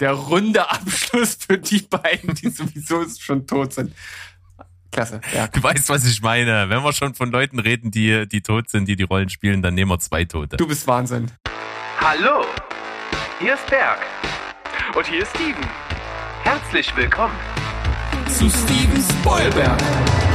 der runde Abschluss für die beiden, die sowieso schon tot sind. Klasse. Ja. Du weißt, was ich meine. Wenn wir schon von Leuten reden, die, die tot sind, die die Rollen spielen, dann nehmen wir zwei Tote. Du bist Wahnsinn. Hallo, hier ist Berg. Und hier ist Steven. Herzlich willkommen zu Steven Spoilberg.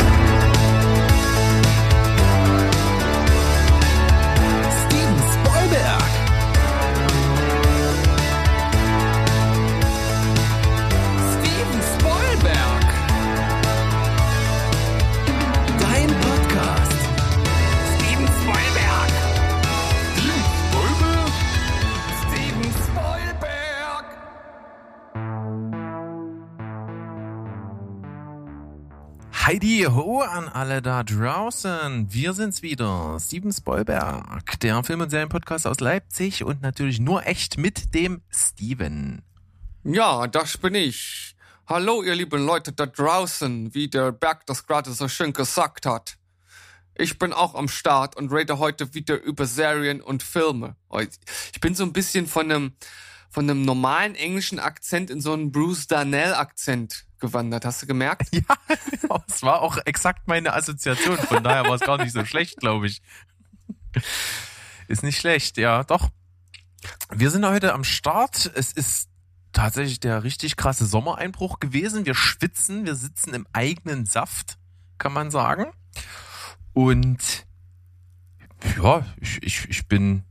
Heidi Ho an alle da draußen. Wir sind's wieder. Steven Spoilberg, der Film- und Serienpodcast aus Leipzig und natürlich nur echt mit dem Steven. Ja, das bin ich. Hallo, ihr lieben Leute da draußen, wie der Berg das gerade so schön gesagt hat. Ich bin auch am Start und rede heute wieder über Serien und Filme. Ich bin so ein bisschen von einem, von einem normalen englischen Akzent in so einen Bruce Darnell Akzent gewandert. Hast du gemerkt? Ja, es war auch exakt meine Assoziation. Von daher war es gar nicht so schlecht, glaube ich. Ist nicht schlecht, ja, doch. Wir sind heute am Start. Es ist tatsächlich der richtig krasse Sommereinbruch gewesen. Wir schwitzen, wir sitzen im eigenen Saft, kann man sagen. Und ja, ich, ich, ich bin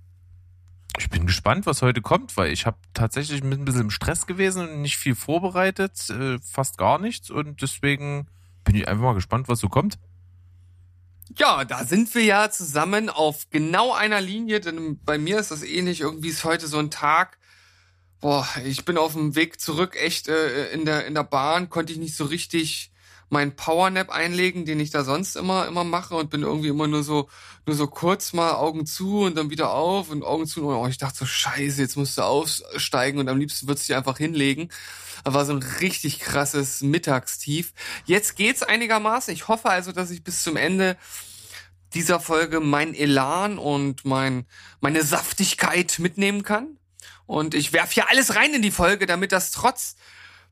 ich bin gespannt, was heute kommt, weil ich habe tatsächlich ein bisschen im Stress gewesen und nicht viel vorbereitet, äh, fast gar nichts. Und deswegen bin ich einfach mal gespannt, was so kommt. Ja, da sind wir ja zusammen auf genau einer Linie, denn bei mir ist das ähnlich. Irgendwie ist heute so ein Tag. Boah, ich bin auf dem Weg zurück, echt äh, in der in der Bahn konnte ich nicht so richtig meinen Powernap einlegen, den ich da sonst immer immer mache und bin irgendwie immer nur so nur so kurz mal Augen zu und dann wieder auf und Augen zu und oh, ich dachte so Scheiße, jetzt musst du aufsteigen und am liebsten würdest du dich einfach hinlegen. Das war so ein richtig krasses Mittagstief. Jetzt geht's einigermaßen. Ich hoffe also, dass ich bis zum Ende dieser Folge mein Elan und mein meine Saftigkeit mitnehmen kann. Und ich werf hier alles rein in die Folge, damit das trotz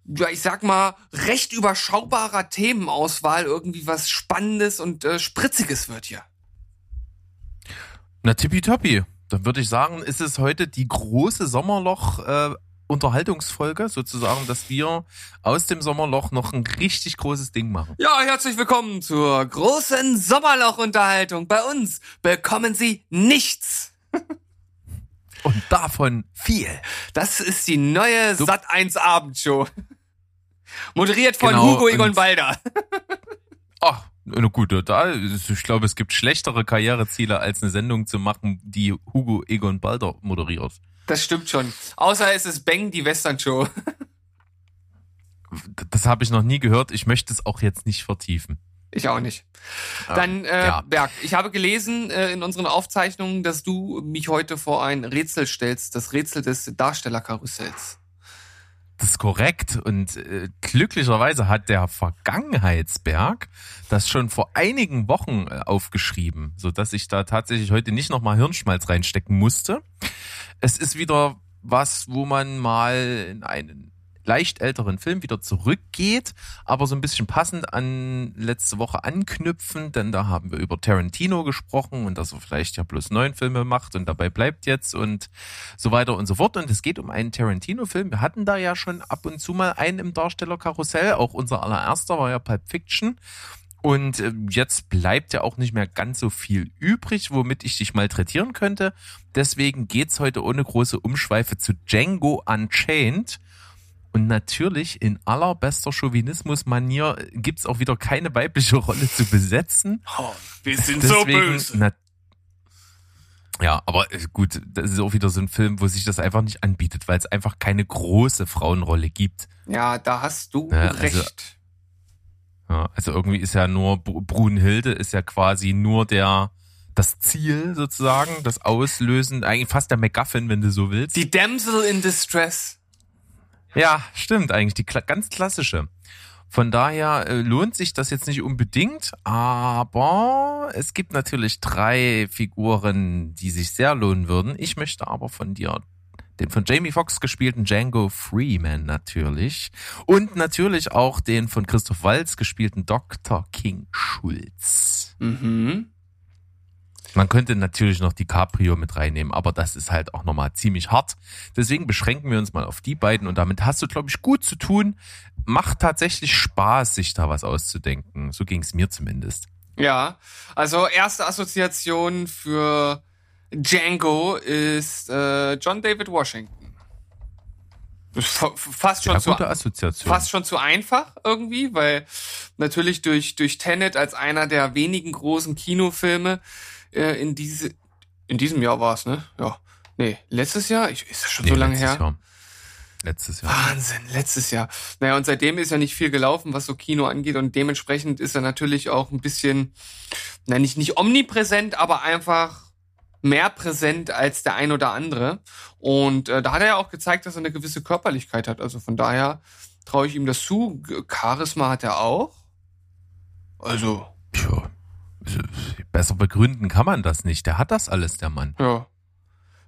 ja, ich sag mal, recht überschaubarer Themenauswahl irgendwie was Spannendes und äh, Spritziges wird hier. Na tippitoppi. Dann würde ich sagen, ist es heute die große Sommerloch äh, Unterhaltungsfolge sozusagen, dass wir aus dem Sommerloch noch ein richtig großes Ding machen. Ja, herzlich willkommen zur großen Sommerloch-Unterhaltung. Bei uns bekommen Sie nichts. Und davon viel. Das ist die neue so. Sat 1 Abendshow. Moderiert von genau, Hugo Egon Balder. Ach, na gut, da, ich glaube, es gibt schlechtere Karriereziele, als eine Sendung zu machen, die Hugo Egon Balder moderiert. Das stimmt schon. Außer es ist Bang, die Western-Show. Das habe ich noch nie gehört. Ich möchte es auch jetzt nicht vertiefen. Ich auch nicht. Dann, äh, ja. Berg, ich habe gelesen äh, in unseren Aufzeichnungen, dass du mich heute vor ein Rätsel stellst, das Rätsel des Darstellerkarussells. Das ist korrekt. Und äh, glücklicherweise hat der Vergangenheitsberg das schon vor einigen Wochen äh, aufgeschrieben, so dass ich da tatsächlich heute nicht nochmal Hirnschmalz reinstecken musste. Es ist wieder was, wo man mal in einen leicht älteren Film wieder zurückgeht, aber so ein bisschen passend an letzte Woche anknüpfen, denn da haben wir über Tarantino gesprochen und dass er vielleicht ja bloß neun Filme macht und dabei bleibt jetzt und so weiter und so fort. Und es geht um einen Tarantino-Film. Wir hatten da ja schon ab und zu mal einen im Darstellerkarussell. Auch unser allererster war ja Pulp Fiction. Und äh, jetzt bleibt ja auch nicht mehr ganz so viel übrig, womit ich dich malträtieren könnte. Deswegen geht's heute ohne große Umschweife zu Django Unchained. Und natürlich in allerbester Chauvinismus-Manier gibt's auch wieder keine weibliche Rolle zu besetzen. Oh, wir sind Deswegen, so böse. ja, aber äh, gut, das ist auch wieder so ein Film, wo sich das einfach nicht anbietet, weil es einfach keine große Frauenrolle gibt. Ja, da hast du ja, also, recht. Ja, also irgendwie ist ja nur Brunhilde ist ja quasi nur der das Ziel sozusagen, das Auslösen, eigentlich fast der MacGuffin, wenn du so willst. Die Damsel in Distress. Ja, stimmt, eigentlich die ganz klassische. Von daher äh, lohnt sich das jetzt nicht unbedingt, aber es gibt natürlich drei Figuren, die sich sehr lohnen würden. Ich möchte aber von dir den von Jamie Foxx gespielten Django Freeman natürlich und natürlich auch den von Christoph Waltz gespielten Dr. King Schulz. Mhm. Man könnte natürlich noch DiCaprio mit reinnehmen, aber das ist halt auch nochmal ziemlich hart. Deswegen beschränken wir uns mal auf die beiden und damit hast du, glaube ich, gut zu tun. Macht tatsächlich Spaß, sich da was auszudenken. So ging es mir zumindest. Ja, also erste Assoziation für Django ist äh, John David Washington. Fast schon, ja, zu, fast schon zu einfach irgendwie, weil natürlich durch, durch Tenet als einer der wenigen großen Kinofilme äh, in diese, in diesem Jahr war es, ne? Ja. Nee, letztes Jahr? Ich, ist das schon nee, so lange her? Jahr. Letztes Jahr. Wahnsinn, letztes Jahr. Naja, und seitdem ist ja nicht viel gelaufen, was so Kino angeht. Und dementsprechend ist er natürlich auch ein bisschen, na nicht, nicht omnipräsent, aber einfach mehr präsent als der ein oder andere. Und äh, da hat er ja auch gezeigt, dass er eine gewisse Körperlichkeit hat. Also von daher traue ich ihm das zu. Charisma hat er auch. Also. Tja, besser begründen kann man das nicht. Der hat das alles, der Mann. Ja.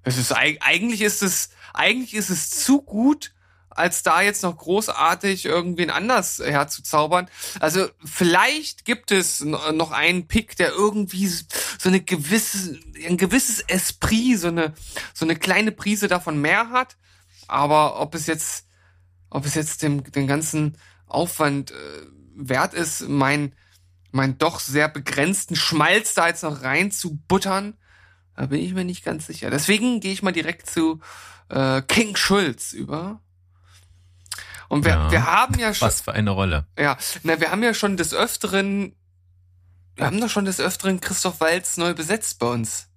Es ist eigentlich ist es eigentlich ist es zu gut, als da jetzt noch großartig irgendwen anders herzuzaubern. Also vielleicht gibt es noch einen Pick, der irgendwie so eine gewisse, ein gewisses Esprit, so eine, so eine kleine Prise davon mehr hat. Aber ob es jetzt, ob es jetzt dem, den ganzen Aufwand äh, wert ist, mein, mein doch sehr begrenzten Schmalz da jetzt noch rein zu buttern, da bin ich mir nicht ganz sicher. Deswegen gehe ich mal direkt zu äh, King Schulz über. Und wir, ja, wir haben ja schon. Was für eine Rolle. Ja, na, wir haben ja schon des Öfteren, wir haben doch schon des Öfteren Christoph Walz neu besetzt bei uns.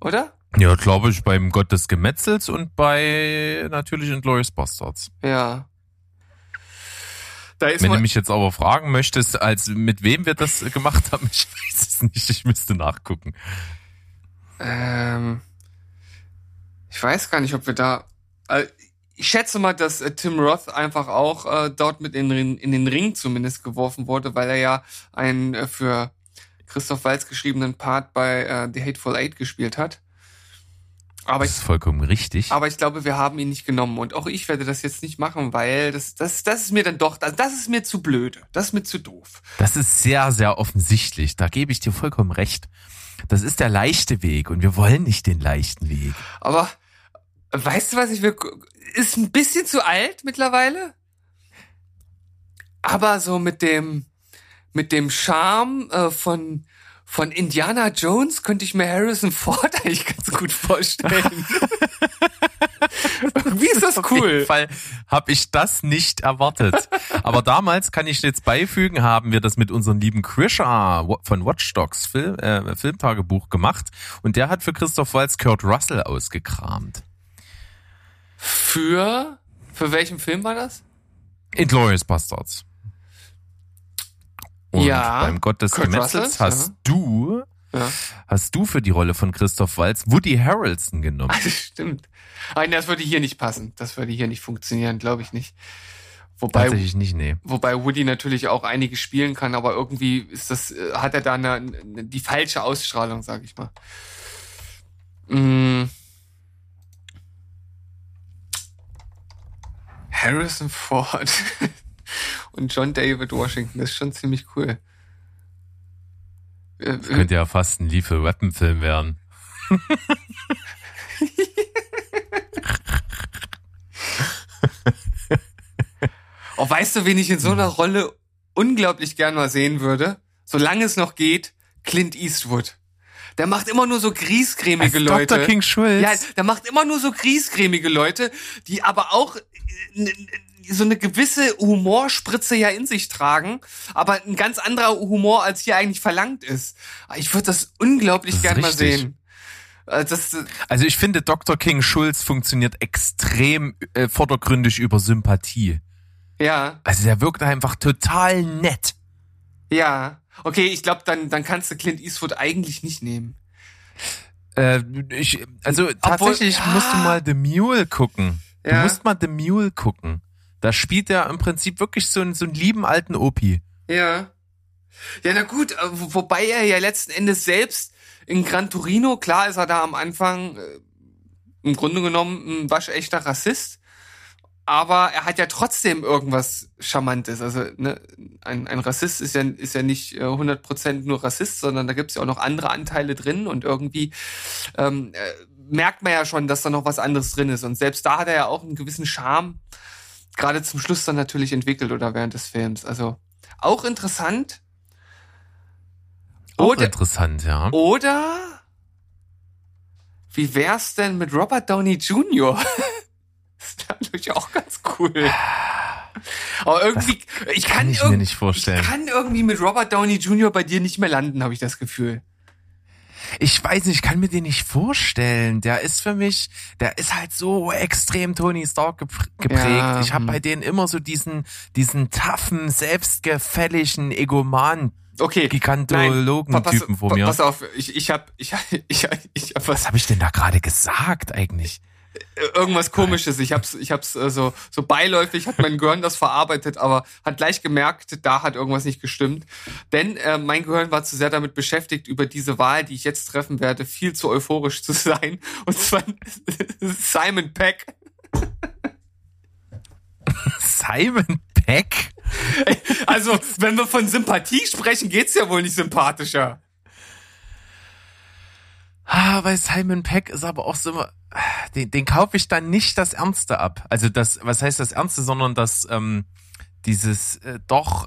Oder? Ja, glaube ich, beim Gott des Gemetzels und bei natürlich Inglourious Bastards. Ja. Da ist Wenn du mich jetzt aber fragen möchtest, als mit wem wir das gemacht haben, ich weiß es nicht, ich müsste nachgucken. Ähm, ich weiß gar nicht, ob wir da. Also ich schätze mal, dass äh, Tim Roth einfach auch äh, dort mit in, in, den Ring zumindest geworfen wurde, weil er ja einen äh, für Christoph Walz geschriebenen Part bei äh, The Hateful Eight gespielt hat. Aber das ist vollkommen richtig. Aber ich glaube, wir haben ihn nicht genommen. Und auch ich werde das jetzt nicht machen, weil das, das, das ist mir dann doch, das, das ist mir zu blöde. Das ist mir zu doof. Das ist sehr, sehr offensichtlich. Da gebe ich dir vollkommen recht. Das ist der leichte Weg und wir wollen nicht den leichten Weg. Aber weißt du, was ich will? ist ein bisschen zu alt mittlerweile. Aber so mit dem, mit dem Charme äh, von, von Indiana Jones könnte ich mir Harrison Ford eigentlich ganz gut vorstellen. Wie ist das cool? Auf jeden Fall habe ich das nicht erwartet. Aber damals kann ich jetzt beifügen, haben wir das mit unserem lieben Krisha von Watch Dogs Film, äh, Filmtagebuch gemacht und der hat für Christoph Waltz Kurt Russell ausgekramt. Für, für welchen Film war das? Inglourious Bastards. Und ja, beim Gott des Gemetzels hast ja. du, ja. hast du für die Rolle von Christoph Waltz Woody Harrelson genommen. Das stimmt. Nein, das würde hier nicht passen. Das würde hier nicht funktionieren, glaube ich nicht. Wobei, Tatsächlich nicht, nee. Wobei Woody natürlich auch einige spielen kann, aber irgendwie ist das, äh, hat er da eine, eine die falsche Ausstrahlung, sag ich mal. Mm. Harrison Ford und John David Washington, das ist schon ziemlich cool. Äh, das könnte ja fast ein Lethal Weapon Film werden. oh, weißt du, wen ich in so einer Rolle unglaublich gern mal sehen würde? Solange es noch geht, Clint Eastwood. Der macht immer nur so griesgrämige Als Leute. Dr. King Schulz. Ja, der macht immer nur so griesgrämige Leute, die aber auch äh, so eine gewisse Humorspritze ja in sich tragen, aber ein ganz anderer Humor, als hier eigentlich verlangt ist. Ich würde das unglaublich das gern mal sehen. Äh, das, äh, also ich finde, Dr. King Schulz funktioniert extrem äh, vordergründig über Sympathie. Ja. Also der wirkt einfach total nett. Ja. Okay, ich glaube, dann, dann kannst du Clint Eastwood eigentlich nicht nehmen. Äh, ich, also Obwohl, tatsächlich ja. musst du mal The Mule gucken. Du ja. musst mal The Mule gucken. Da spielt er im Prinzip wirklich so einen, so einen lieben alten Opi. Ja. Ja, na gut, äh, wobei er ja letzten Endes selbst in Gran Torino, klar ist er da am Anfang, äh, im Grunde genommen ein waschechter Rassist. Aber er hat ja trotzdem irgendwas Charmantes. Also ne, ein, ein Rassist ist ja, ist ja nicht äh, 100% nur Rassist, sondern da gibt es ja auch noch andere Anteile drin und irgendwie ähm, äh, merkt man ja schon, dass da noch was anderes drin ist. Und selbst da hat er ja auch einen gewissen Charme, gerade zum Schluss dann natürlich entwickelt oder während des Films. Also auch interessant. Auch Oder, interessant, ja. oder wie wär's denn mit Robert Downey Jr.? das wäre natürlich auch ganz cool. Aber irgendwie, ich kann, Kann ich mir nicht vorstellen. Ich kann irgendwie mit Robert Downey Jr. bei dir nicht mehr landen, habe ich das Gefühl. Ich weiß nicht, ich kann mir den nicht vorstellen. Der ist für mich, der ist halt so extrem Tony Stark gepr- geprägt. Ja, ich habe hm. bei denen immer so diesen, diesen taffen, selbstgefälligen Egoman. Okay. Gigantologen-Typen pa- mir. Pass auf, ich, ich hab, ich, ich, ich hab was Was habe ich denn da gerade gesagt eigentlich? Irgendwas komisches. Ich hab's, ich hab's äh, so, so beiläufig hat mein Gehirn das verarbeitet, aber hat gleich gemerkt, da hat irgendwas nicht gestimmt. Denn äh, mein Gehirn war zu sehr damit beschäftigt, über diese Wahl, die ich jetzt treffen werde, viel zu euphorisch zu sein. Und zwar Simon Peck. Simon Peck? Also, wenn wir von Sympathie sprechen, geht's ja wohl nicht sympathischer. Ah, bei Simon Peck ist aber auch so, den, den kaufe ich dann nicht das Ernste ab. Also das, was heißt das Ernste, sondern das, ähm, dieses äh, doch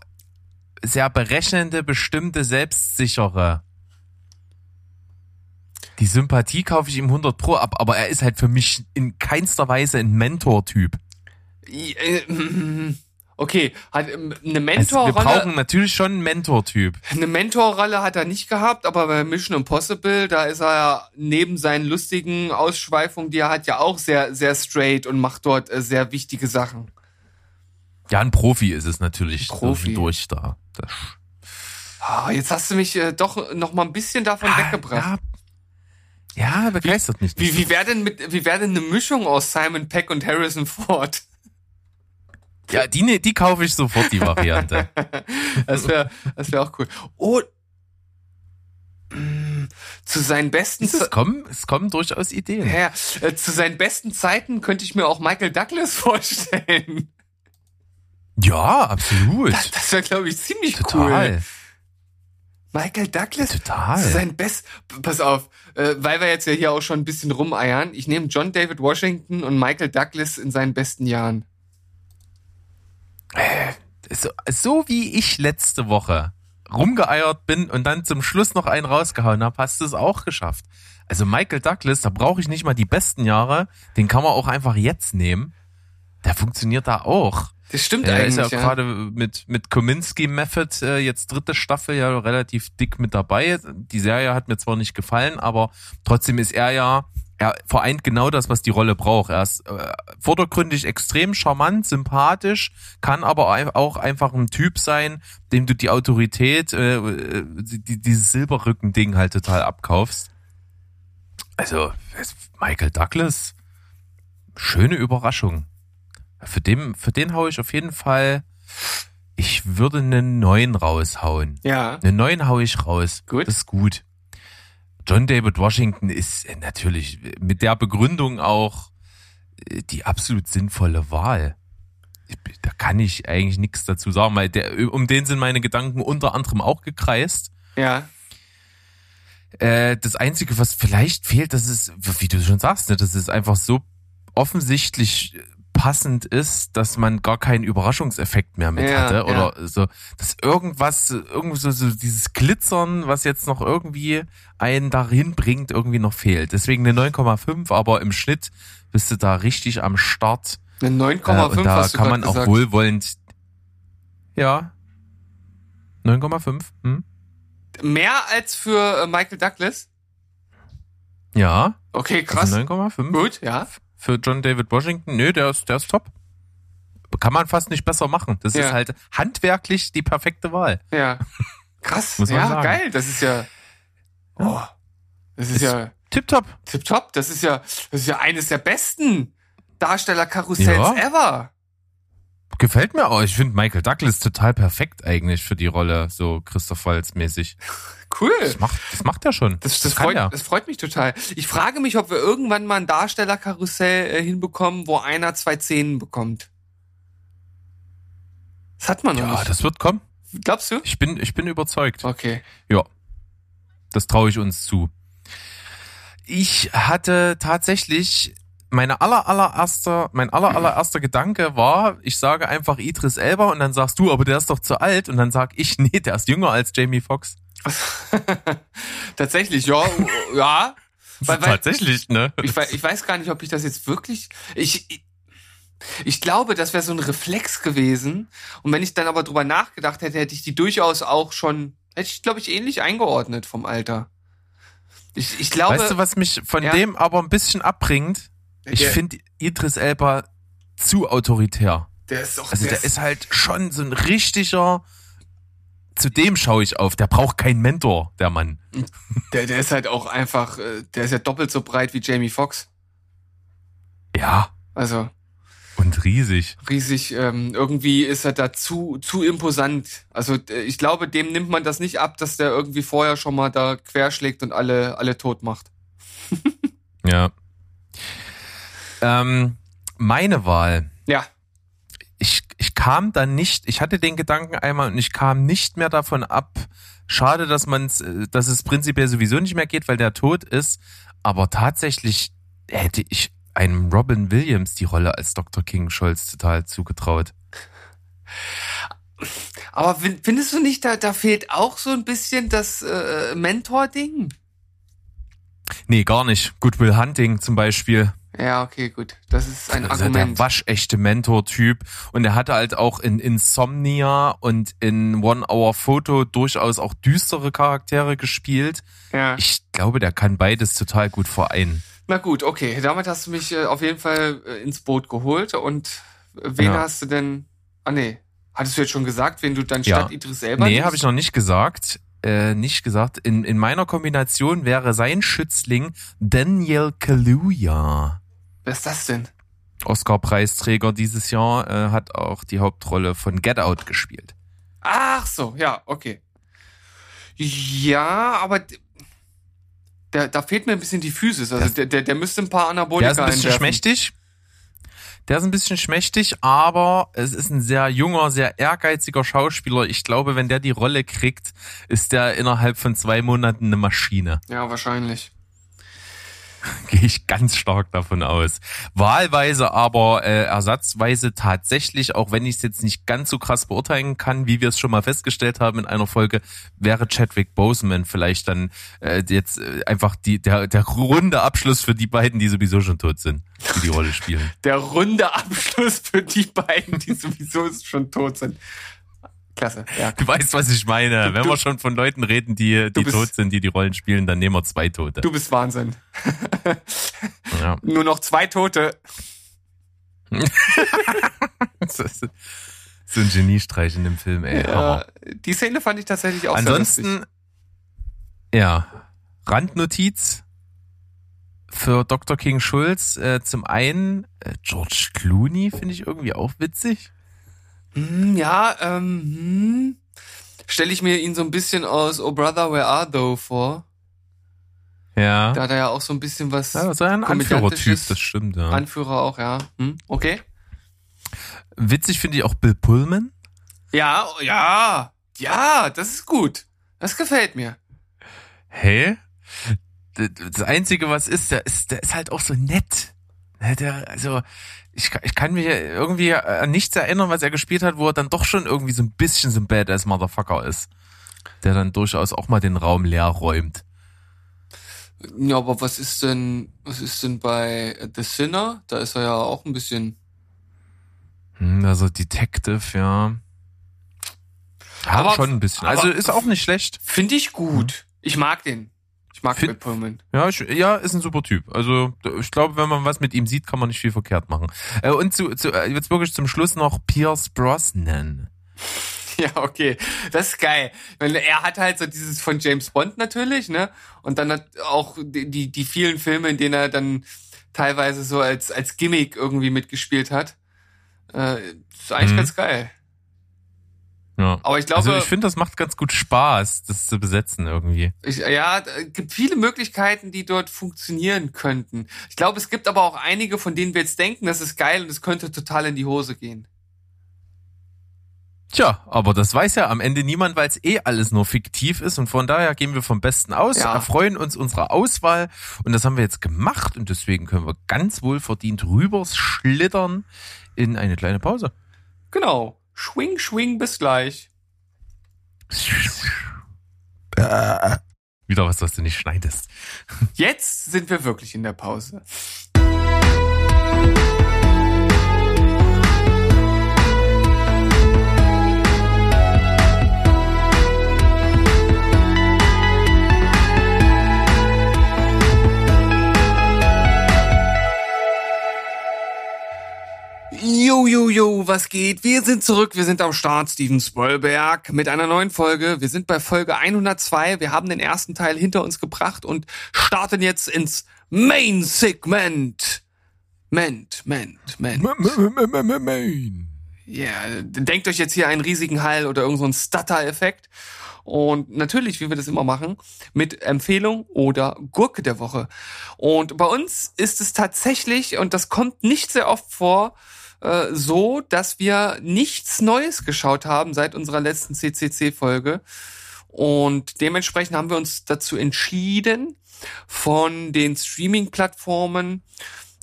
sehr berechnende, bestimmte, selbstsichere. Die Sympathie kaufe ich ihm 100 pro ab, aber er ist halt für mich in keinster Weise ein Mentor-Typ. Okay, hat ähm, eine Also wir Mentorrolle. brauchen natürlich schon einen Mentor-Typ. Eine Mentorrolle hat er nicht gehabt, aber bei Mission Impossible, da ist er ja neben seinen lustigen Ausschweifungen, die er hat, ja auch sehr, sehr straight und macht dort äh, sehr wichtige Sachen. Ja, ein Profi ist es natürlich Profi. durch da. Das, Ah, jetzt hast du mich äh, doch noch mal ein bisschen davon weggebracht. Ja, ja begeistert mich. Wie, wie wäre denn mit, wie wäre denn eine Mischung aus Simon Peck und Harrison Ford? Ja, die, ne- die kaufe ich sofort, die Variante. Das wäre, das wäre auch cool. Oh, zu seinen besten, es, Ze- kommen, es kommen durchaus Ideen. ja, äh, zu seinen besten Zeiten könnte ich mir auch Michael Douglas vorstellen. Ja, absolut. Das, das wäre, glaube ich, ziemlich Total. cool. Michael Douglas? Total. Sein Best. Pass auf, äh, weil wir jetzt ja hier auch schon ein bisschen rumeiern. Ich nehme John David Washington und Michael Douglas in seinen besten Jahren. So, so wie ich letzte Woche rumgeeiert bin und dann zum Schluss noch einen rausgehauen habe, hast du es auch geschafft. Also Michael Douglas, da brauche ich nicht mal die besten Jahre, den kann man auch einfach jetzt nehmen. Der funktioniert da auch. Das stimmt Er ist eigentlich. ja, ja. gerade mit, mit Kominsky Method äh, jetzt dritte Staffel ja relativ dick mit dabei. Die Serie hat mir zwar nicht gefallen, aber trotzdem ist er ja, er vereint genau das, was die Rolle braucht. Er ist äh, vordergründig extrem charmant, sympathisch, kann aber auch einfach ein Typ sein, dem du die Autorität, äh, äh, die, dieses Silberrücken-Ding halt total abkaufst. Also, Michael Douglas, schöne Überraschung. Für den, für den hau ich auf jeden Fall, ich würde einen neuen raushauen. ja. Einen neuen hau ich raus. Gut. Das ist gut. John David Washington ist äh, natürlich mit der Begründung auch äh, die absolut sinnvolle Wahl. Da kann ich eigentlich nichts dazu sagen, weil der, um den sind meine Gedanken unter anderem auch gekreist. Ja. Äh, das Einzige, was vielleicht fehlt, das ist, wie du schon sagst, ne, das ist einfach so offensichtlich passend ist, dass man gar keinen Überraschungseffekt mehr mit Ja, hatte oder so, dass irgendwas, irgendwo so, so dieses Glitzern, was jetzt noch irgendwie einen dahin bringt, irgendwie noch fehlt. Deswegen eine 9,5, aber im Schnitt bist du da richtig am Start. Eine Äh, 9,5 und da hast du kann man auch gesagt. wohlwollend, ja, 9,5, hm? Mehr als für äh, Michael Douglas? ja, Okay, krass. also 9,5. Gut, ja. Für John David Washington, nö, der ist, der ist top. Kann man fast nicht besser machen. Das Ja. ist halt handwerklich die perfekte Wahl. Ja. Krass. Ja, sagen. geil. Das ist ja. Oh, das ist Ist- ja Tipptopp. tipptopp. Das ist ja, das ist ja eines der besten Darstellerkarussells Ja. ever. Gefällt mir auch. Ich finde Michael Douglas total perfekt eigentlich für die Rolle, so Christoph Waltz mäßig. Cool. Das macht, das macht er schon. Das, das, kann freut, er. das freut mich total. Ich frage mich, ob wir irgendwann mal ein Darstellerkarussell äh, hinbekommen, wo einer zwei Zähnen bekommt. Das hat man noch Ja, nicht. das wird kommen. Glaubst du? Ich bin, ich bin überzeugt. Okay. Ja, das traue ich uns zu. Ich hatte tatsächlich meine aller allererster, mein aller allererster Gedanke war, ich sage einfach Idris Elba und dann sagst du, aber der ist doch zu alt und dann sag ich, nee, der ist jünger als Jamie Foxx. Tatsächlich, ja, ja. Weil, weil, Tatsächlich, ne? ich, ich weiß gar nicht, ob ich das jetzt wirklich. Ich, ich, ich glaube, das wäre so ein Reflex gewesen. Und wenn ich dann aber drüber nachgedacht hätte, hätte ich die durchaus auch schon, hätte ich, glaube ich, ähnlich eingeordnet vom Alter. Ich, ich glaube. Weißt du, was mich von Ja. dem aber ein bisschen abbringt? Ich Der- finde Idris Elba zu autoritär. der ist doch. Also der ist halt schon so ein richtiger, zu dem schaue ich auf, der braucht keinen Mentor, der Mann. der, der ist halt auch einfach, äh, der ist ja doppelt so breit wie Jamie Foxx. Ja, Also und riesig. riesig, ähm, irgendwie ist er da zu, zu imposant. Also ich glaube, dem nimmt man das nicht ab, dass der irgendwie vorher schon mal da querschlägt und alle, alle tot macht. Ja. Ähm, meine Wahl. Ja. Ich, kam dann nicht, ich hatte den Gedanken einmal und ich kam nicht mehr davon ab. Schade, dass man's, äh, dass es prinzipiell sowieso nicht mehr geht, weil der tot ist. Aber tatsächlich hätte ich einem Robin Williams die Rolle als Dr. King Scholz total zugetraut. Aber fin- findest du nicht, da, da fehlt auch so ein bisschen das äh, Mentor-Ding? Nee, gar nicht. Goodwill Hunting zum Beispiel. Ja, okay, gut. Das ist ein Also Argument. der waschechte Mentor-Typ. Und er hatte halt auch in Insomnia und in One Hour Photo durchaus auch düstere Charaktere gespielt. Ja. Ich glaube, der kann beides total gut vereinen. Na gut, okay. Damit hast du mich äh, auf jeden Fall äh, ins Boot geholt. Und äh, wen Ja. hast du denn? Ah nee, hattest du jetzt schon gesagt, wen du dann Ja. statt Idris selber? Nee, habe ich noch nicht gesagt. Äh, nicht gesagt. In, in meiner Kombination wäre sein Schützling Daniel Kaluuya. Wer ist das denn? Oscar-Preisträger dieses Jahr, äh, hat auch die Hauptrolle von Get Out gespielt. Ach so, ja, okay. Ja, aber der, da fehlt mir ein bisschen die Physis. Also Das- der, der, der müsste ein paar Anabolika Der ist ein bisschen einwerfen. schmächtig. Der ist ein bisschen schmächtig, aber es ist ein sehr junger, sehr ehrgeiziger Schauspieler. Ich glaube, wenn der die Rolle kriegt, ist der innerhalb von zwei Monaten eine Maschine. Ja, wahrscheinlich. Gehe ich ganz stark davon aus. Wahlweise aber äh, ersatzweise tatsächlich, auch wenn ich es jetzt nicht ganz so krass beurteilen kann, wie wir es schon mal festgestellt haben in einer Folge, wäre Chadwick Boseman vielleicht dann äh, jetzt äh, einfach die, der, der runde Abschluss für die beiden, die sowieso schon tot sind, die die Rolle spielen. Der runde Abschluss für die beiden, die sowieso schon tot sind. Klasse, ja. Du weißt, was ich meine. Du- Wenn du- wir schon von Leuten reden, die, die bist- tot sind, die die Rollen spielen, dann nehmen wir zwei Tote. Du bist Wahnsinn. Ja. Nur noch zwei Tote. Das ist so ein Geniestreich in dem Film, ey. Ja, die Szene fand ich tatsächlich auch. Ansonsten, ja, Randnotiz für Dr. King Schulz. Äh, zum einen, äh, George Clooney finde ich irgendwie auch witzig. Hm, ja, ähm, hm, stelle ich mir ihn so ein bisschen aus Oh Brother, Where Are Thou vor. Ja. Da hat er ja auch so ein bisschen was ja so ein Anführertyp, das stimmt, ja. Anführer auch, ja. Hm, okay. Witzig finde ich auch Bill Pullman. Ja, ja, ja, das ist gut. Das gefällt mir. Hä? D- Das Einzige, was ist, der ist, der ist halt auch so nett. Der, also, ich, kann- ich kann mich irgendwie an nichts erinnern, was er gespielt hat, wo er dann doch schon irgendwie so ein bisschen so ein Badass Motherfucker ist. Der dann durchaus auch mal den Raum leer räumt. Ja, aber was ist denn, was ist denn bei The Sinner? Da ist er ja auch ein bisschen. Hm, Also Detective, ja. Ja, Aber- schon ein bisschen. Also ist auch nicht schlecht. Finde ich gut. Ich mag den. Ich mag Bill Pullman. Ja, ich, ja, ist ein super Typ. Also ich glaube, wenn man was mit ihm sieht, kann man nicht viel verkehrt machen. Äh, und zu, zu, äh, jetzt wirklich zum Schluss noch Pierce Brosnan. Ja, okay. Das ist geil. Weil er hat halt so dieses von James Bond natürlich, ne? Und dann hat auch die, die, die vielen Filme, in denen er dann teilweise so als, als Gimmick irgendwie mitgespielt hat. Äh, ist eigentlich Mhm. ganz geil. Ja. Aber ich glaube, also ich finde, das macht ganz gut Spaß, das zu besetzen irgendwie. Ich, ja, es gibt viele Möglichkeiten, die dort funktionieren könnten. Ich glaube, es gibt aber auch einige, von denen wir jetzt denken, das ist geil und es könnte total in die Hose gehen. Tja, aber das weiß ja am Ende niemand, weil es eh alles nur fiktiv ist und von daher gehen wir vom Besten aus, Ja. erfreuen uns unserer Auswahl und das haben wir jetzt gemacht und deswegen können wir ganz wohl verdient rüber schlittern in eine kleine Pause. Genau. Schwing, schwing, bis gleich. Wieder was, was du nicht schneidest. Jetzt sind wir wirklich in der Pause. Was geht? Wir sind zurück, wir sind am Start, Steven Spoilberg, mit einer neuen Folge. Wir sind bei Folge 102, wir haben den ersten Teil hinter uns gebracht und starten jetzt ins Main-Segment. Ment, Ment, Ment. Ja, denkt euch jetzt hier einen riesigen Hall oder irgendeinen so Stutter-Effekt. Und natürlich, wie wir das immer machen, mit Empfehlung oder Gurke der Woche. Und bei uns ist es tatsächlich, und das kommt nicht sehr oft vor, äh, so, dass wir nichts Neues geschaut haben seit unserer letzten CCC-Folge. Und dementsprechend haben wir uns dazu entschieden, von den Streaming-Plattformen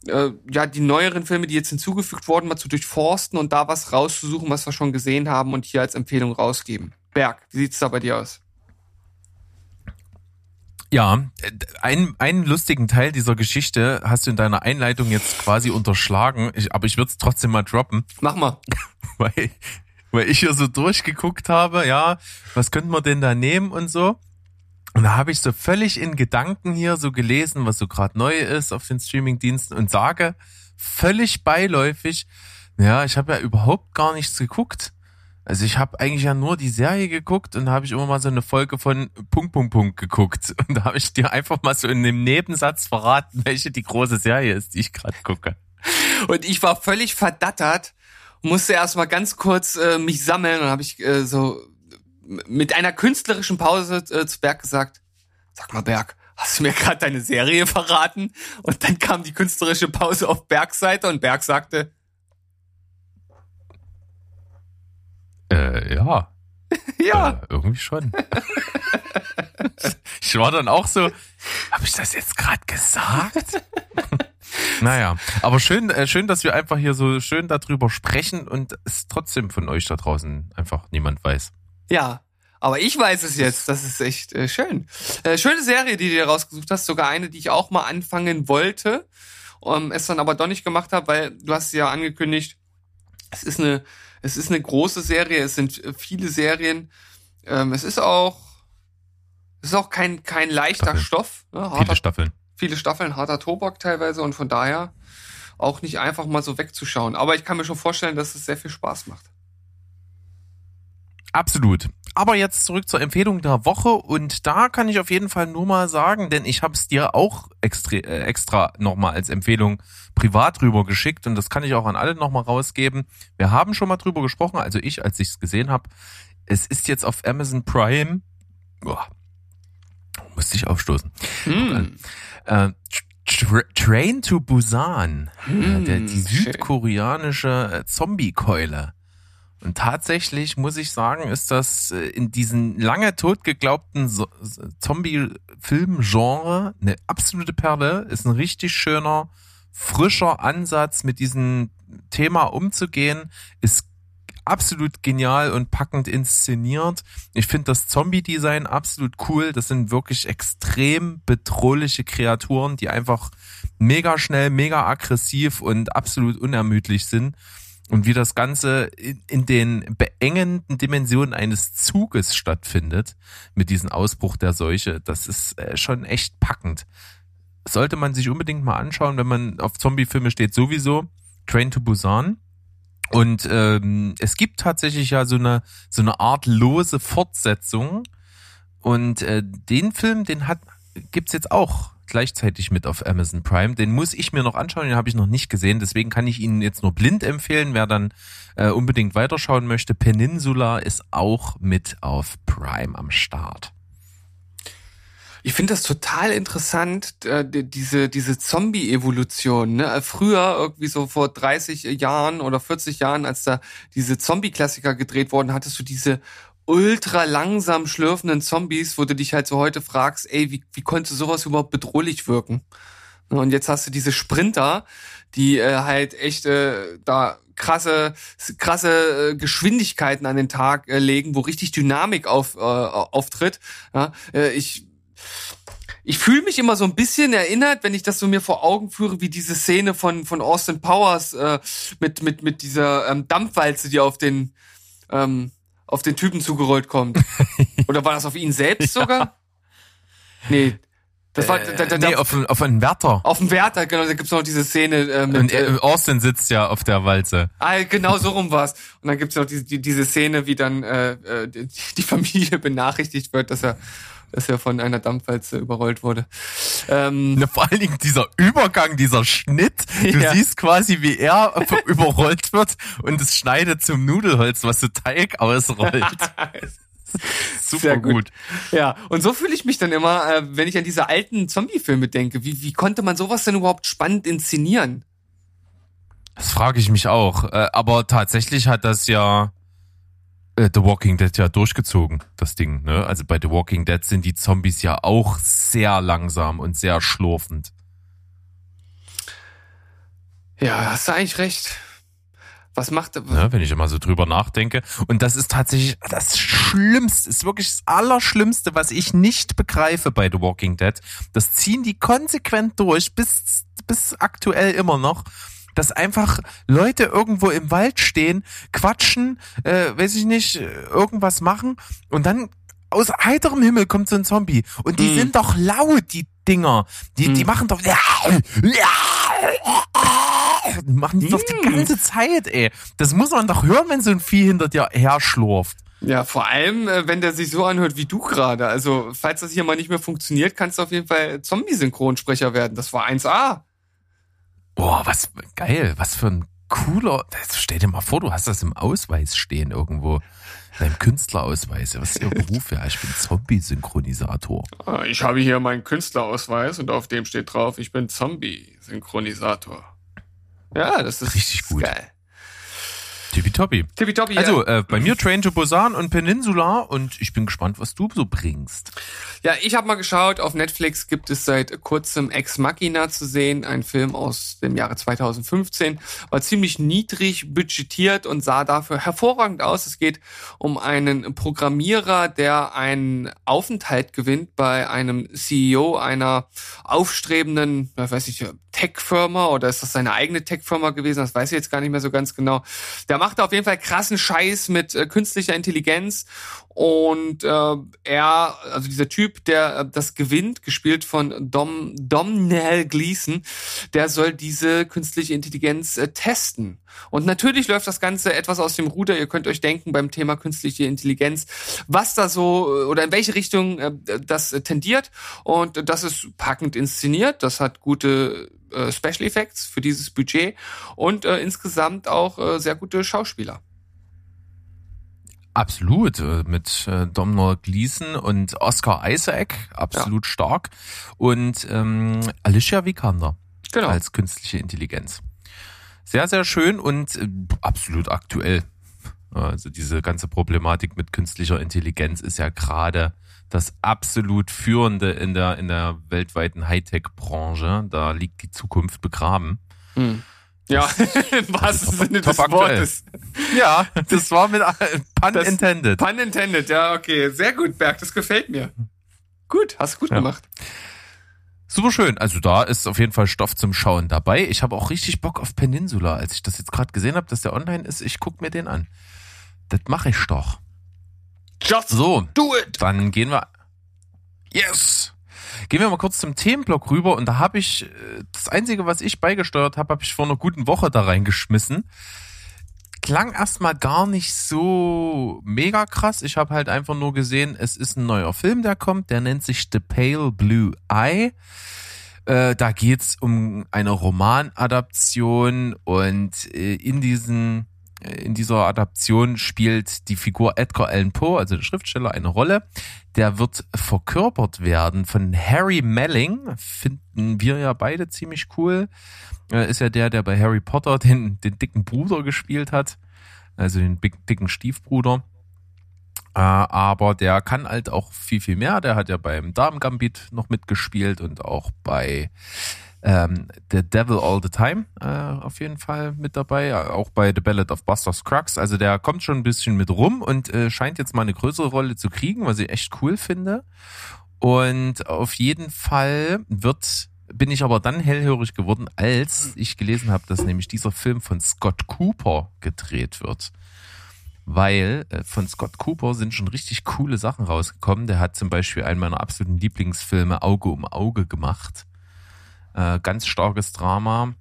äh, ja die neueren Filme, die jetzt hinzugefügt wurden, mal zu durchforsten und da was rauszusuchen, was wir schon gesehen haben und hier als Empfehlung rausgeben. Berg, wie sieht's da bei dir aus? Ja, ein, einen lustigen Teil dieser Geschichte hast du in deiner Einleitung jetzt quasi unterschlagen, ich, aber ich würde es trotzdem mal droppen, Mach mal. weil, weil ich hier so durchgeguckt habe, ja, was könnten wir denn da nehmen und so. Und da habe ich so völlig in Gedanken hier so gelesen, was so gerade neu ist auf den Streamingdiensten und sage völlig beiläufig, ja, ich habe ja überhaupt gar nichts geguckt. Also ich habe eigentlich ja nur die Serie geguckt und habe ich immer mal so eine Folge von Punkt, Punkt, Punkt geguckt. Und da habe ich dir einfach mal so in einem Nebensatz verraten, welche die große Serie ist, die ich gerade gucke. Und ich war völlig verdattert, musste erstmal ganz kurz äh, mich sammeln und habe ich äh, so mit einer künstlerischen Pause äh, zu Berg gesagt, sag mal Berg, hast du mir gerade deine Serie verraten? Und dann kam die künstlerische Pause auf Bergs Seite und Berg sagte, Äh, ja, ja, äh, irgendwie schon. ich war dann auch so, habe ich das jetzt gerade gesagt? naja, aber schön, äh, schön, dass wir einfach hier so schön darüber sprechen und es trotzdem von euch da draußen einfach niemand weiß. ja. Aber ich weiß es jetzt, das ist echt äh, schön. Äh, schöne Serie, die du dir rausgesucht hast, sogar eine, die ich auch mal anfangen wollte, ähm, es dann aber doch nicht gemacht habe, weil du hast ja angekündigt, es ist eine, es ist eine große Serie, es sind äh, viele Serien, ähm, es ist auch, es ist auch kein kein leichter Staffeln. Stoff, ne? Viele harter, Staffeln. viele Staffeln, harter Tobak teilweise und von daher auch nicht einfach mal so wegzuschauen. Aber ich kann mir schon vorstellen, dass es sehr viel Spaß macht. Absolut. Aber jetzt zurück zur Empfehlung der Woche und da kann ich auf jeden Fall nur mal sagen, denn ich habe es dir auch extra, äh, extra nochmal als Empfehlung privat rüber geschickt und das kann ich auch an alle nochmal rausgeben. Wir haben schon mal drüber gesprochen, also ich, als ich es gesehen habe. Es ist jetzt auf Amazon Prime. Boah, musste ich aufstoßen. Äh, Tra Train to Busan, äh, der, die südkoreanische äh, Zombie-Keule. Und tatsächlich muss ich sagen, ist das äh, in diesen lange tot geglaubten Zombie-Film-Genre eine absolute Perle. Ist ein richtig schöner, frischer Ansatz, mit diesem Thema umzugehen. Ist absolut genial und packend inszeniert. Ich finde das Zombie-Design absolut cool. Das sind wirklich extrem bedrohliche Kreaturen, die einfach mega schnell, mega aggressiv und absolut unermüdlich sind. Und wie das Ganze in, in den beengenden Dimensionen eines Zuges stattfindet, mit diesem Ausbruch der Seuche, das ist äh, schon echt packend. Sollte man sich unbedingt mal anschauen, wenn man auf Zombie-Filme steht, sowieso. Train to Busan. Und ähm, es gibt tatsächlich ja so eine so eine Art lose Fortsetzung. Und äh, den Film, den hat gibt's jetzt auch gleichzeitig mit auf Amazon Prime. Den muss ich mir noch anschauen, den habe ich noch nicht gesehen. Deswegen kann ich Ihnen jetzt nur blind empfehlen. Wer dann äh, unbedingt weiterschauen möchte, Peninsula ist auch mit auf Prime am Start. Ich finde das total interessant, äh, diese, diese Zombie-Evolution. Ne? Früher, irgendwie so vor 30 Jahren oder 40 Jahren, als da diese Zombie-Klassiker gedreht wurden, hattest du diese ultra langsam schlürfenden Zombies, wo du dich halt so heute fragst, ey, wie, wie konnte sowas überhaupt bedrohlich wirken? Und jetzt hast du diese Sprinter, die äh, halt echt äh, da krasse krasse äh, Geschwindigkeiten an den Tag äh, legen, wo richtig Dynamik auf äh, auftritt. Ja, äh, ich ich fühle mich immer so ein bisschen erinnert, wenn ich das so mir vor Augen führe, wie diese Szene von von Austin Powers äh, mit mit mit dieser ähm, Dampfwalze, die auf den ähm, auf den Typen zugerollt kommt. Oder war das auf ihn selbst sogar? Nee. Das war, da, da, da, nee, auf, auf einen Wärter. Auf einen Wärter, genau, da gibt's noch diese Szene. Äh, mit, und äh, Austin sitzt ja auf der Walze. Ah, genau so rum war's. Und dann gibt's noch diese, die, diese Szene, wie dann äh, äh die Familie benachrichtigt wird, dass er dass er von einer Dampfwalze überrollt wurde. Ähm, Na, vor allen Dingen dieser Übergang, dieser Schnitt. Du ja. siehst quasi, wie er überrollt wird und es schneidet zum Nudelholz, was so Teig ausrollt. Super Sehr gut. gut. Ja, und so fühle ich mich dann immer, äh, wenn ich an diese alten Zombie-Filme denke. Wie, wie konnte man sowas denn überhaupt spannend inszenieren? Das frage ich mich auch. Äh, aber tatsächlich hat das ja äh, The Walking Dead ja durchgezogen, das Ding. Ne? Also bei The Walking Dead sind die Zombies ja auch sehr langsam und sehr schlurfend. Ja, hast du eigentlich recht. Was macht? Ja, wenn ich immer so drüber nachdenke. Und das ist tatsächlich das Schlimmste, ist wirklich das Allerschlimmste, was ich nicht begreife bei The Walking Dead. Das ziehen die konsequent durch, bis, bis aktuell immer noch dass einfach Leute irgendwo im Wald stehen, quatschen, äh, weiß ich nicht, irgendwas machen und dann aus heiterem Himmel kommt so ein Zombie und die mm. sind doch laut, die Dinger. Die, mm. die machen doch die machen das doch die ganze Zeit, ey. Das muss man doch hören, wenn so ein Vieh hinter dir her schlurft. Ja, vor allem, äh, wenn der sich so anhört wie du gerade. Also, falls das hier mal nicht mehr funktioniert, kannst du auf jeden Fall Zombie-Synchronsprecher werden. Das war 1A. Boah, was geil, was für ein cooler. Stell dir mal vor, du hast das im Ausweis stehen irgendwo. Deinem Künstlerausweis. Was ist Ihr Beruf? Ja, ich bin Zombie-Synchronisator. Ah, ich habe hier meinen Künstlerausweis und auf dem steht drauf, ich bin Zombie-Synchronisator. Ja, das ist richtig gut. Geil. Tippitoppi. Tippitoppi, Also, äh, bei mir Train to Busan und Peninsula und ich bin gespannt, was du so bringst. Ja, ich habe mal geschaut, auf Netflix gibt es seit kurzem Ex Machina zu sehen, ein Film aus dem Jahre 2015, war ziemlich niedrig budgetiert und sah dafür hervorragend aus. Es geht um einen Programmierer, der einen Aufenthalt gewinnt bei einem CEO einer aufstrebenden, weiß ich, Tech-Firma oder ist das seine eigene Tech-Firma gewesen? Das weiß ich jetzt gar nicht mehr so ganz genau. Der macht auf jeden Fall krassen Scheiß mit äh, künstlicher Intelligenz und äh, er, also dieser Typ, der äh, das gewinnt, gespielt von Dom Domhnall Gleeson, der soll diese künstliche Intelligenz äh, testen. Und natürlich läuft das Ganze etwas aus dem Ruder. Ihr könnt euch denken beim Thema künstliche Intelligenz, was da so äh, oder in welche Richtung äh, das tendiert. Und das ist packend inszeniert. Das hat gute äh, Special Effects für dieses Budget und äh, insgesamt auch äh, sehr gute Schauspieler. Absolut, äh, mit äh, Domhnall Gleeson und Oscar Isaac, absolut ja. stark. Und ähm, Alicia Vikander genau. als künstliche Intelligenz. Sehr, sehr schön und äh, absolut aktuell. Also diese ganze Problematik mit künstlicher Intelligenz ist ja gerade das absolut führende in der, in der weltweiten Hightech-Branche. Da liegt die Zukunft begraben. Hm. Ja, im wahrsten Sinne des Wortes. Ja, das war mit Pun das, intended. Pun intended, ja, okay. Sehr gut, Berg, das gefällt mir. Gut, hast gut ja. gemacht. Super schön. Also da ist auf jeden Fall Stoff zum Schauen dabei. Ich habe auch richtig Bock auf Peninsula. Als ich das jetzt gerade gesehen habe, dass der online ist, ich guck mir den an. Das mache ich doch. Just so, do it. Dann gehen wir. Yes. Gehen wir mal kurz zum Themenblock rüber und da habe ich äh, das einzige, was ich beigesteuert habe, habe ich vor einer guten Woche da reingeschmissen. Klang erstmal gar nicht so mega krass. Ich habe halt einfach nur gesehen, es ist ein neuer Film, der kommt, der nennt sich The Pale Blue Eye. Äh, da geht's um eine Romanadaption und äh, in diesen in dieser Adaption spielt die Figur Edgar Allan Poe, also der Schriftsteller, eine Rolle. Der wird verkörpert werden von Harry Melling, finden wir ja beide ziemlich cool. Ist ja der, der bei Harry Potter den, den dicken Bruder gespielt hat, also den dicken Stiefbruder. Äh, aber der kann halt auch viel, viel mehr. Der hat ja beim Damen Gambit noch mitgespielt und auch bei ähm, The Devil All the Time äh, auf jeden Fall mit dabei, auch bei The Ballad of Buster Scruggs. Also der kommt schon ein bisschen mit rum und äh, scheint jetzt mal eine größere Rolle zu kriegen, was ich echt cool finde. Und auf jeden Fall wird bin ich aber dann hellhörig geworden, als ich gelesen habe, dass nämlich dieser Film von Scott Cooper gedreht wird weil äh, von Scott Cooper sind schon richtig coole Sachen rausgekommen. Der hat zum Beispiel einen meiner absoluten Lieblingsfilme Auge um Auge gemacht. Äh, ganz starkes Drama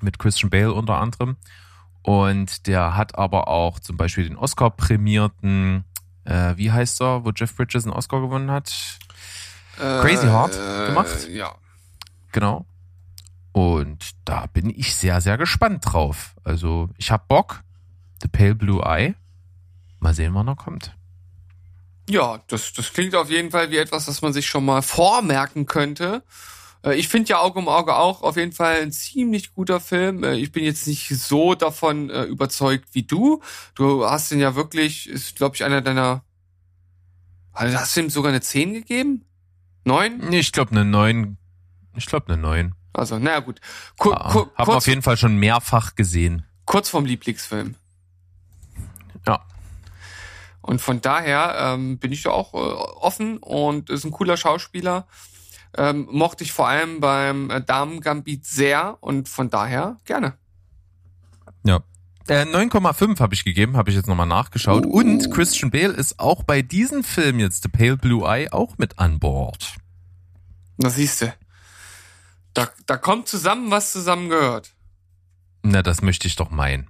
mit Christian Bale unter anderem. Und der hat aber auch zum Beispiel den Oscar-prämierten, äh, wie heißt er, wo Jeff Bridges einen Oscar gewonnen hat? Äh, Crazy Heart gemacht. Ja. Genau. Und da bin ich sehr, sehr gespannt drauf. Also ich hab Bock. The Pale Blue Eye. Mal sehen, wann er kommt. Ja, das, das klingt auf jeden Fall wie etwas, das man sich schon mal vormerken könnte. Äh, ich finde ja Auge um Auge auch auf jeden Fall ein ziemlich guter Film. Äh, ich bin jetzt nicht so davon äh, überzeugt wie du. Du hast ihn ja wirklich, ist glaube ich einer deiner. Hast du ihm sogar eine 10 gegeben? 9? Ich glaube eine 9. Ich glaube eine 9. Also, naja gut. Ku ja, ku hab auf jeden Fall schon mehrfach gesehen. Kurz vorm Lieblingsfilm. Ja. Und von daher ähm, bin ich da auch äh, offen und ist ein cooler Schauspieler. Ähm, mochte ich vor allem beim äh, Damen Gambit sehr und von daher gerne. Ja. Äh, 9,5 habe ich gegeben, habe ich jetzt nochmal nachgeschaut. Uh. Und Christian Bale ist auch bei diesem Film jetzt The Pale Blue Eye auch mit an Bord. Na siehste. Da, da kommt zusammen, was zusammen gehört. Na, das möchte ich doch meinen.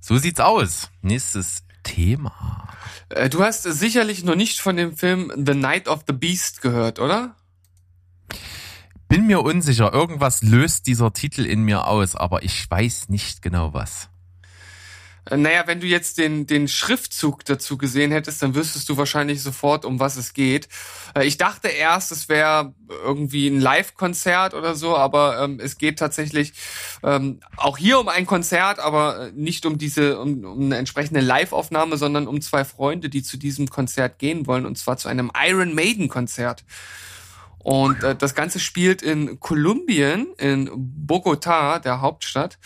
So sieht's aus. Nächstes Thema. Äh, du hast sicherlich noch nicht von dem Film The Night of the Beast gehört, oder? Bin mir unsicher. Irgendwas löst dieser Titel in mir aus, aber ich weiß nicht genau was. Äh, naja, wenn du jetzt den, den Schriftzug dazu gesehen hättest, dann wüsstest du wahrscheinlich sofort, um was es geht. Äh, ich dachte erst, es wäre irgendwie ein Live-Konzert oder so, aber ähm, es geht tatsächlich ähm, auch hier um ein Konzert, aber äh, nicht um diese, um, um eine entsprechende Live-Aufnahme, sondern um zwei Freunde, die zu diesem Konzert gehen wollen, und zwar zu einem Iron Maiden-Konzert. Und äh, das Ganze spielt in Kolumbien, in Bogota, der Hauptstadt.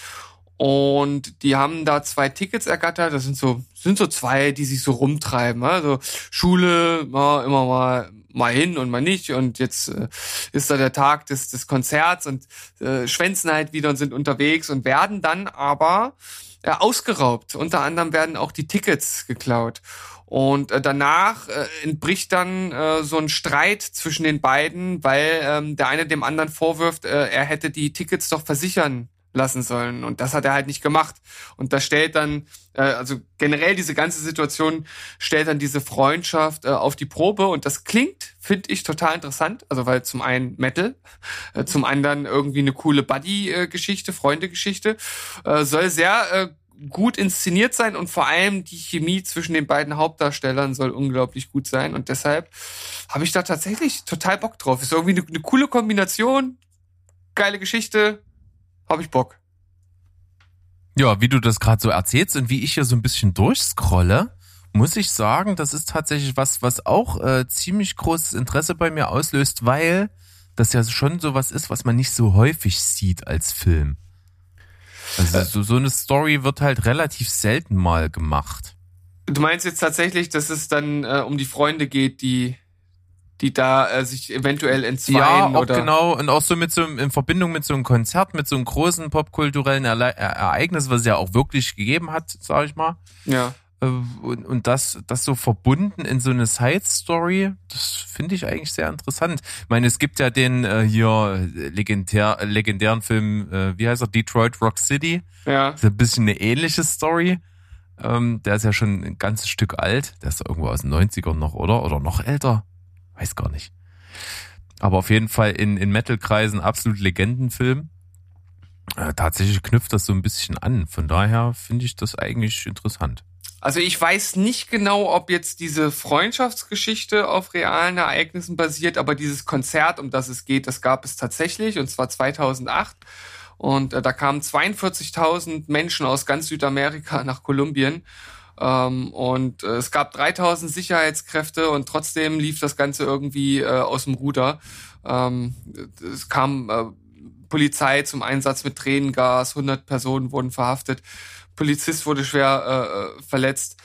Und die haben da zwei Tickets ergattert. Das sind so, sind so zwei, die sich so rumtreiben. Also Schule, ja, immer mal, mal hin und mal nicht. Und jetzt äh, ist da der Tag des, des Konzerts und äh, schwänzen halt wieder und sind unterwegs und werden dann aber äh, ausgeraubt. Unter anderem werden auch die Tickets geklaut. Und äh, danach äh, entbricht dann äh, so ein Streit zwischen den beiden, weil ähm, der eine dem anderen vorwirft, äh, er hätte die Tickets doch versichern lassen sollen. Und das hat er halt nicht gemacht. Und das stellt dann, äh, also generell diese ganze Situation stellt dann diese Freundschaft äh, auf die Probe. Und das klingt, finde ich, total interessant. Also weil zum einen Metal, äh, zum anderen irgendwie eine coole Buddy-Geschichte, Freunde-Geschichte. Äh, soll sehr äh, gut inszeniert sein und vor allem die Chemie zwischen den beiden Hauptdarstellern soll unglaublich gut sein. Und deshalb habe ich da tatsächlich total Bock drauf. Ist irgendwie eine, eine coole Kombination, geile Geschichte, habe ich Bock. Ja, wie du das gerade so erzählst und wie ich hier so ein bisschen durchscrolle, muss ich sagen, das ist tatsächlich was, was auch äh, ziemlich großes Interesse bei mir auslöst, weil das ja schon sowas ist, was man nicht so häufig sieht als Film. Also äh, so, so eine Story wird halt relativ selten mal gemacht. Du meinst jetzt tatsächlich, dass es dann äh, um die Freunde geht, die die da äh, sich eventuell entzweien ja, auch oder genau und auch so mit so in Verbindung mit so einem Konzert, mit so einem großen popkulturellen Erle Ereignis, was es ja auch wirklich gegeben hat, sag ich mal. Ja. Äh, und, und das, das so verbunden in so eine Side Story, das finde ich eigentlich sehr interessant. Ich meine, es gibt ja den äh, hier legendär, legendären Film, äh, wie heißt er, Detroit Rock City. Ja. Das ist ein bisschen eine ähnliche Story. Ähm, der ist ja schon ein ganzes Stück alt. Der ist irgendwo aus den 90ern noch, oder? Oder noch älter? Weiß gar nicht. Aber auf jeden Fall in, in Metal-Kreisen absolut Legendenfilm. Äh, tatsächlich knüpft das so ein bisschen an. Von daher finde ich das eigentlich interessant. Also ich weiß nicht genau, ob jetzt diese Freundschaftsgeschichte auf realen Ereignissen basiert, aber dieses Konzert, um das es geht, das gab es tatsächlich und zwar 2008. Und äh, da kamen 42.000 Menschen aus ganz Südamerika nach Kolumbien. Ähm, und äh, es gab 3000 Sicherheitskräfte und trotzdem lief das Ganze irgendwie äh, aus dem Ruder. Ähm, es kam äh, Polizei zum Einsatz mit Tränengas, 100 Personen wurden verhaftet. Polizist wurde schwer äh, verletzt.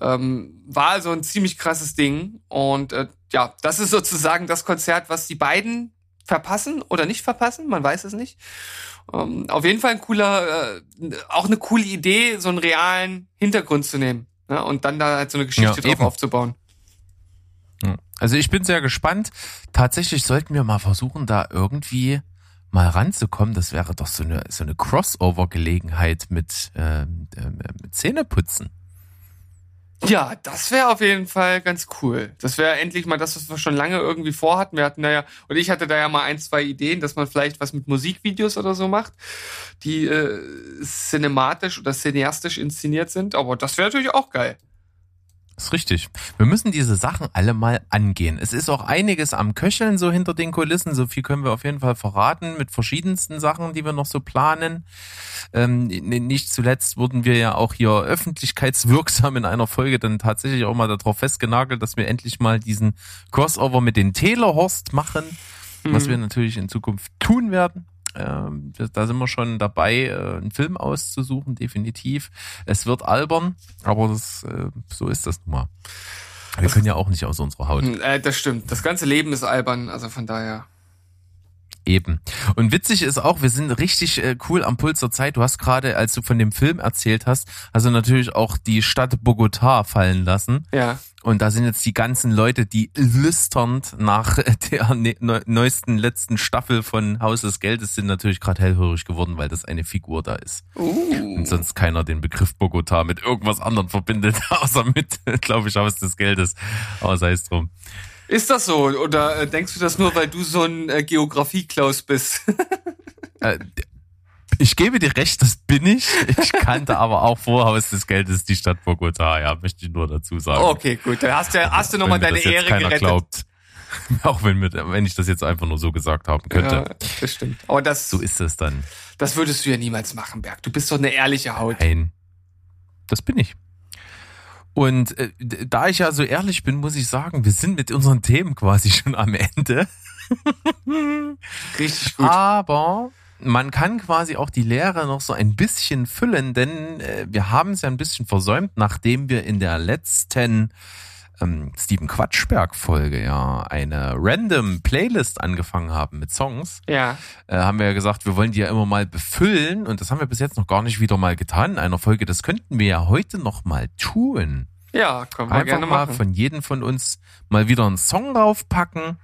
Ähm, war also ein ziemlich krasses Ding. Und äh, ja, das ist sozusagen das Konzert, was die beiden verpassen oder nicht verpassen, man weiß es nicht. Ähm, auf jeden Fall ein cooler, äh, auch eine coole Idee, so einen realen Hintergrund zu nehmen ne? und dann da halt so eine Geschichte ja, drauf aufzubauen. Also ich bin sehr gespannt. Tatsächlich sollten wir mal versuchen, da irgendwie mal ranzukommen, das wäre doch so eine, so eine Crossover-Gelegenheit mit, ähm, äh, mit Zähneputzen. Ja, das wäre auf jeden Fall ganz cool. Das wäre endlich mal das, was wir schon lange irgendwie vorhatten. Wir hatten da ja, und ich hatte da ja mal ein, zwei Ideen, dass man vielleicht was mit Musikvideos oder so macht, die äh, cinematisch oder cineastisch inszeniert sind. Aber das wäre natürlich auch geil. Das ist richtig. Wir müssen diese Sachen alle mal angehen. Es ist auch einiges am Köcheln so hinter den Kulissen. So viel können wir auf jeden Fall verraten mit verschiedensten Sachen, die wir noch so planen. Ähm, nicht zuletzt wurden wir ja auch hier öffentlichkeitswirksam in einer Folge dann tatsächlich auch mal darauf festgenagelt, dass wir endlich mal diesen Crossover mit den Telehorst machen, mhm. was wir natürlich in Zukunft tun werden. Ähm, da sind wir schon dabei, äh, einen Film auszusuchen, definitiv. Es wird albern, aber das, äh, so ist das nun mal. Wir können ja auch nicht aus unserer Haut. Äh, das stimmt. Das ganze Leben ist albern, also von daher. Eben. Und witzig ist auch, wir sind richtig äh, cool am Puls der Zeit. Du hast gerade, als du von dem Film erzählt hast, also natürlich auch die Stadt Bogotá fallen lassen. Ja. Und da sind jetzt die ganzen Leute, die lüsternd nach der ne neuesten letzten Staffel von Haus des Geldes sind natürlich gerade hellhörig geworden, weil das eine Figur da ist. Uh. Und sonst keiner den Begriff Bogotá mit irgendwas anderem verbindet, außer mit, glaube ich, Haus des Geldes. Aber sei es drum. Ist das so? Oder äh, denkst du das nur, weil du so ein äh, Geografie-Klaus bist? äh, ich gebe dir recht, das bin ich. Ich kannte aber auch vor Haus des Geldes die Stadt Bogota, ja, möchte ich nur dazu sagen. Okay, gut. Dann hast du, hast du nochmal deine das Ehre keiner gerettet. Glaubt. Auch wenn, mit, wenn ich das jetzt einfach nur so gesagt haben könnte. Ja, das stimmt. Aber das, so ist es dann. Das würdest du ja niemals machen, Berg. Du bist doch eine ehrliche Haut. Nein. Das bin ich. Und äh, da ich ja so ehrlich bin, muss ich sagen, wir sind mit unseren Themen quasi schon am Ende. Richtig gut. Aber man kann quasi auch die Lehre noch so ein bisschen füllen, denn äh, wir haben es ja ein bisschen versäumt, nachdem wir in der letzten ähm, Steven Quatschberg Folge ja eine random Playlist angefangen haben mit Songs. Ja. Äh, haben wir ja gesagt, wir wollen die ja immer mal befüllen und das haben wir bis jetzt noch gar nicht wieder mal getan in einer Folge. Das könnten wir ja heute noch mal tun. Ja, können wir Einfach gerne mal machen. von jedem von uns mal wieder einen Song draufpacken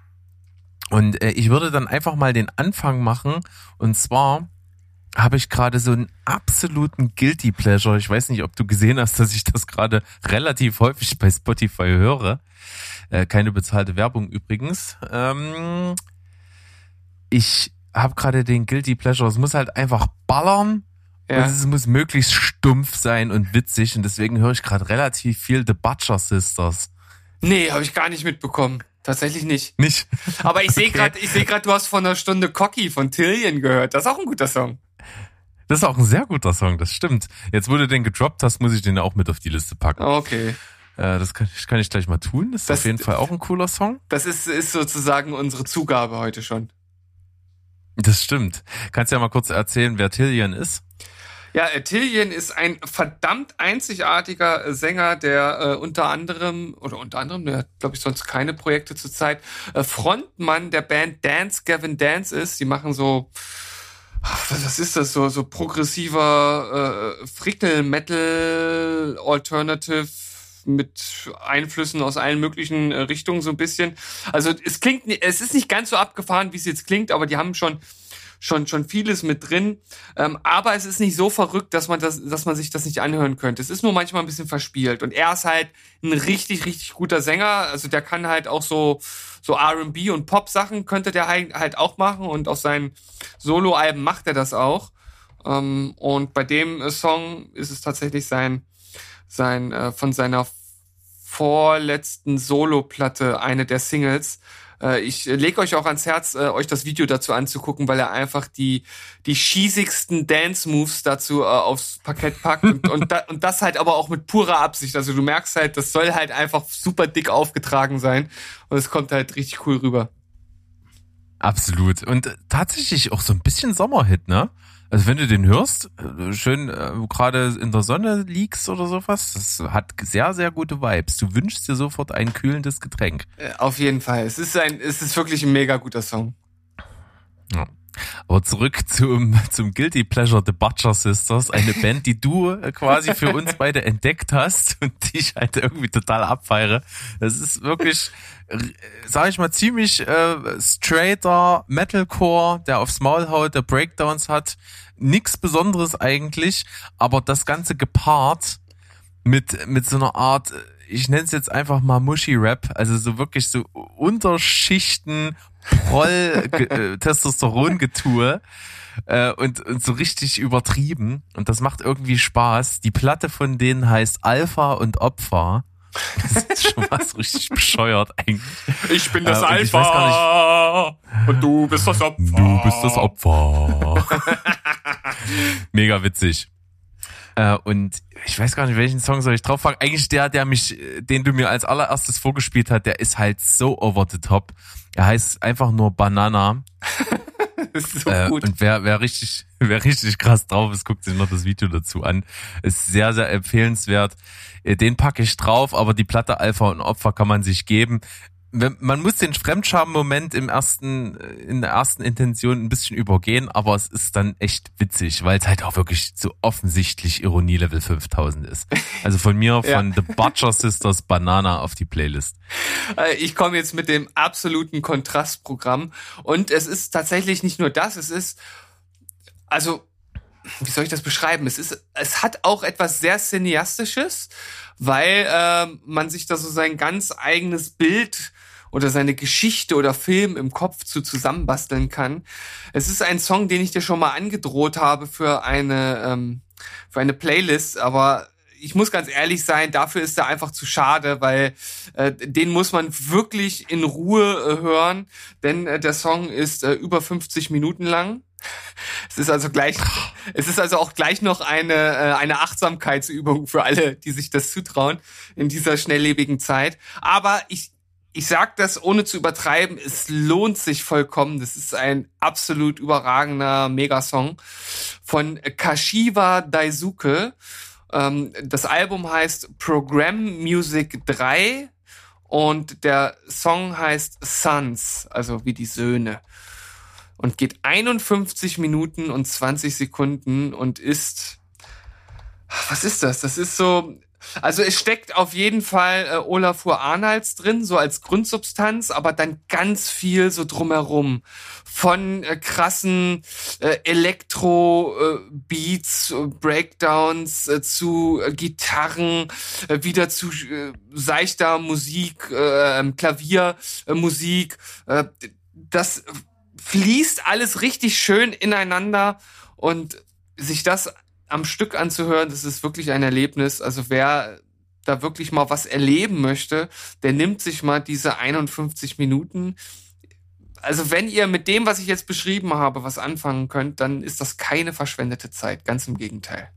und äh, ich würde dann einfach mal den Anfang machen. Und zwar habe ich gerade so einen absoluten Guilty Pleasure. Ich weiß nicht, ob du gesehen hast, dass ich das gerade relativ häufig bei Spotify höre. Äh, keine bezahlte Werbung übrigens. Ähm, ich habe gerade den Guilty Pleasure. Es muss halt einfach ballern. Ja. Und es muss möglichst stumpf sein und witzig. Und deswegen höre ich gerade relativ viel The Butcher Sisters. Nee, habe ich gar nicht mitbekommen. Tatsächlich nicht. Nicht. Aber ich sehe okay. gerade, ich sehe gerade, du hast vor einer Stunde Cocky von Tillian gehört. Das ist auch ein guter Song. Das ist auch ein sehr guter Song, das stimmt. Jetzt, wo du den gedroppt hast, muss ich den auch mit auf die Liste packen. Okay. Äh, das kann, kann, ich gleich mal tun. Das ist das, auf jeden Fall auch ein cooler Song. Das ist, ist sozusagen unsere Zugabe heute schon. Das stimmt. Kannst du ja mal kurz erzählen, wer Tillian ist? Ja, äh, Tillian ist ein verdammt einzigartiger äh, Sänger, der äh, unter anderem, oder unter anderem, der hat, glaube ich, sonst keine Projekte zurzeit, äh, Frontmann der Band Dance Gavin Dance ist. Die machen so, was ist das, so, so progressiver äh, Frickel-Metal Alternative mit Einflüssen aus allen möglichen äh, Richtungen so ein bisschen. Also es klingt, es ist nicht ganz so abgefahren, wie es jetzt klingt, aber die haben schon schon, schon vieles mit drin. Ähm, aber es ist nicht so verrückt, dass man das, dass man sich das nicht anhören könnte. Es ist nur manchmal ein bisschen verspielt. Und er ist halt ein richtig, richtig guter Sänger. Also der kann halt auch so, so R&B und Pop-Sachen könnte der halt auch machen. Und auf seinen Solo-Alben macht er das auch. Ähm, und bei dem Song ist es tatsächlich sein, sein, äh, von seiner vorletzten Solo-Platte, eine der Singles, äh, ich lege euch auch ans Herz, äh, euch das Video dazu anzugucken, weil er einfach die, die schießigsten Dance-Moves dazu äh, aufs Parkett packt und, und, da, und das halt aber auch mit purer Absicht. Also du merkst halt, das soll halt einfach super dick aufgetragen sein und es kommt halt richtig cool rüber. Absolut. Und tatsächlich auch so ein bisschen Sommerhit, ne? Also wenn du den hörst, äh, schön äh, gerade in der Sonne liegst oder sowas, das hat sehr, sehr gute Vibes. Du wünschst dir sofort ein kühlendes Getränk. Äh, auf jeden Fall. Es ist ein, es ist wirklich ein mega guter Song. Ja. Aber zurück zum, zum Guilty Pleasure The Butcher Sisters, eine Band, die du quasi für uns beide entdeckt hast und die ich halt irgendwie total abfeiere. Das ist wirklich, sag ich mal, ziemlich äh, straighter Metalcore, der aufs Maul haut, der Breakdowns hat. Nix Besonderes eigentlich, aber das Ganze gepaart mit, mit so einer Art, ich nenne es jetzt einfach mal Mushy-Rap, also so wirklich so Unterschichten Proll äh, äh, und, und so richtig übertrieben. Und das macht irgendwie Spaß. Die Platte von denen heißt Alpha und Opfer. Das ist schon was richtig bescheuert eigentlich. Ich bin das äh, Alpha und, und du bist das Opfer. Du bist das Opfer. Mega witzig. Äh, und ich weiß gar nicht, welchen Song soll ich drauf fangen. Eigentlich der, der mich, den du mir als allererstes vorgespielt hast, der ist halt so over the top. Er heißt einfach nur Banana. so äh, und wer, wer richtig, wer richtig krass drauf ist, guckt sich noch das Video dazu an. Ist sehr, sehr empfehlenswert. Äh, den packe ich drauf, aber die Platte Alpha und Opfer kann man sich geben man muss den Fremdscham-Moment im ersten, äh, in der ersten Intention ein bisschen übergehen, aber es ist dann echt witzig, weil es halt auch wirklich so offensichtlich Ironie Level 5000 ist. Also von mir, von ja. The Butcher Sisters Banana auf die Playlist. Äh, ich komme jetzt mit dem absoluten Kontrastprogramm und es ist tatsächlich nicht nur das, es ist, also, wie soll ich das beschreiben? Es ist, es hat auch etwas sehr cineastisches, weil äh, man sich da so sein ganz eigenes Bild oder seine Geschichte oder Film im Kopf zu zusammenbasteln kann. Es ist ein Song, den ich dir schon mal angedroht habe für eine ähm, für eine Playlist, aber ich muss ganz ehrlich sein, dafür ist er einfach zu schade, weil äh, den muss man wirklich in Ruhe äh, hören, denn äh, der Song ist äh, über 50 Minuten lang. Es ist also gleich, es ist also auch gleich noch eine, äh, eine Achtsamkeitsübung für alle, die sich das zutrauen in dieser schnelllebigen Zeit. Aber ich, ich sag das ohne zu übertreiben, es lohnt sich vollkommen. Das ist ein absolut überragender Megasong von Kashiwa Daisuke. Ähm, das Album heißt Program Music 3 und der Song heißt Sons, also wie die Söhne. Und geht 51 Minuten und 20 Sekunden und ist, was ist das? Das ist so, also es steckt auf jeden Fall äh, Olafur Arnalds drin, so als Grundsubstanz, aber dann ganz viel so drumherum. Von äh, krassen äh, Elektro-Beats, äh, Breakdowns äh, zu äh, Gitarren, äh, wieder zu äh, seichter Musik, äh, ähm, Klaviermusik. Äh, das fließt alles richtig schön ineinander und sich das am Stück anzuhören, das ist wirklich ein Erlebnis. Also wer da wirklich mal was erleben möchte, der nimmt sich mal diese 51 Minuten. Also wenn ihr mit dem, was ich jetzt beschrieben habe, was anfangen könnt, dann ist das keine verschwendete Zeit. Ganz im Gegenteil.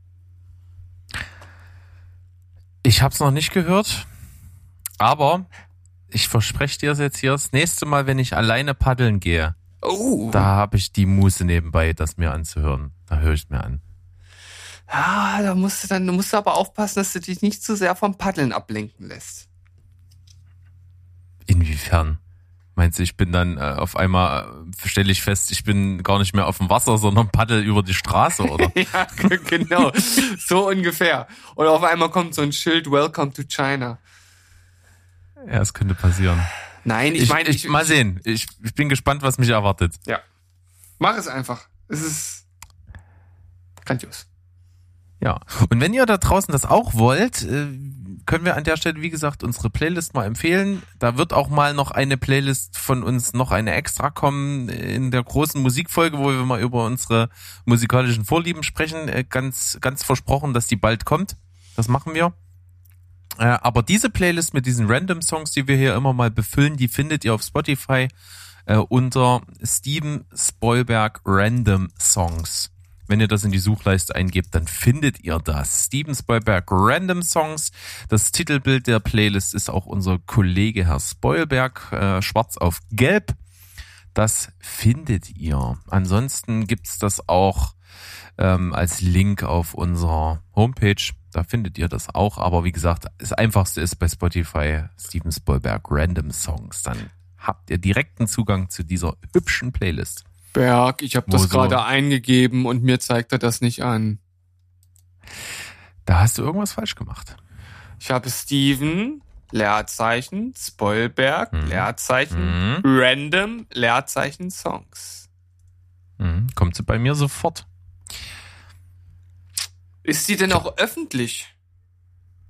Ich habe es noch nicht gehört, aber ich verspreche dir jetzt hier das nächste Mal, wenn ich alleine paddeln gehe, oh. da habe ich die Muße nebenbei, das mir anzuhören. Da höre ich mir an. Ja, da musst du dann, du musst aber aufpassen, dass du dich nicht zu sehr vom Paddeln ablenken lässt. Inwiefern? Meinst du, ich bin dann äh, auf einmal, äh, stelle ich fest, ich bin gar nicht mehr auf dem Wasser, sondern paddel über die Straße, oder? ja, genau. so ungefähr. Oder auf einmal kommt so ein Schild, Welcome to China. Ja, es könnte passieren. Nein, ich, ich meine. Ich, mal sehen. Ich, ich bin gespannt, was mich erwartet. Ja. Mach es einfach. Es ist grandios. Ja. Und wenn ihr da draußen das auch wollt, äh, können wir an der Stelle, wie gesagt, unsere Playlist mal empfehlen. Da wird auch mal noch eine Playlist von uns, noch eine extra kommen in der großen Musikfolge, wo wir mal über unsere musikalischen Vorlieben sprechen. Äh, ganz, ganz versprochen, dass die bald kommt. Das machen wir. Äh, aber diese Playlist mit diesen Random Songs, die wir hier immer mal befüllen, die findet ihr auf Spotify unter Steven Spoilberg Random Songs. Wenn ihr das in die Suchleiste eingebt, dann findet ihr das. Steven Spoilberg Random Songs. Das Titelbild der Playlist ist auch unser Kollege Herr Spoilberg, äh, schwarz auf gelb. Das findet ihr. Ansonsten gibt's das auch ähm, als Link auf unserer Homepage. Da findet ihr das auch. Aber wie gesagt, das Einfachste ist bei Spotify Steven Spoilberg Random Songs. Dann habt ihr direkten Zugang zu dieser hübschen Playlist. Berg, ich habe das gerade eingegeben und mir zeigt er das nicht an. Da hast du irgendwas falsch gemacht. Ich habe Steven, Leerzeichen, Spoilberg, mhm. Leerzeichen, mhm. Random, Leerzeichen, Songs. Mhm. Kommt sie bei mir sofort. Ist sie denn auch öffentlich?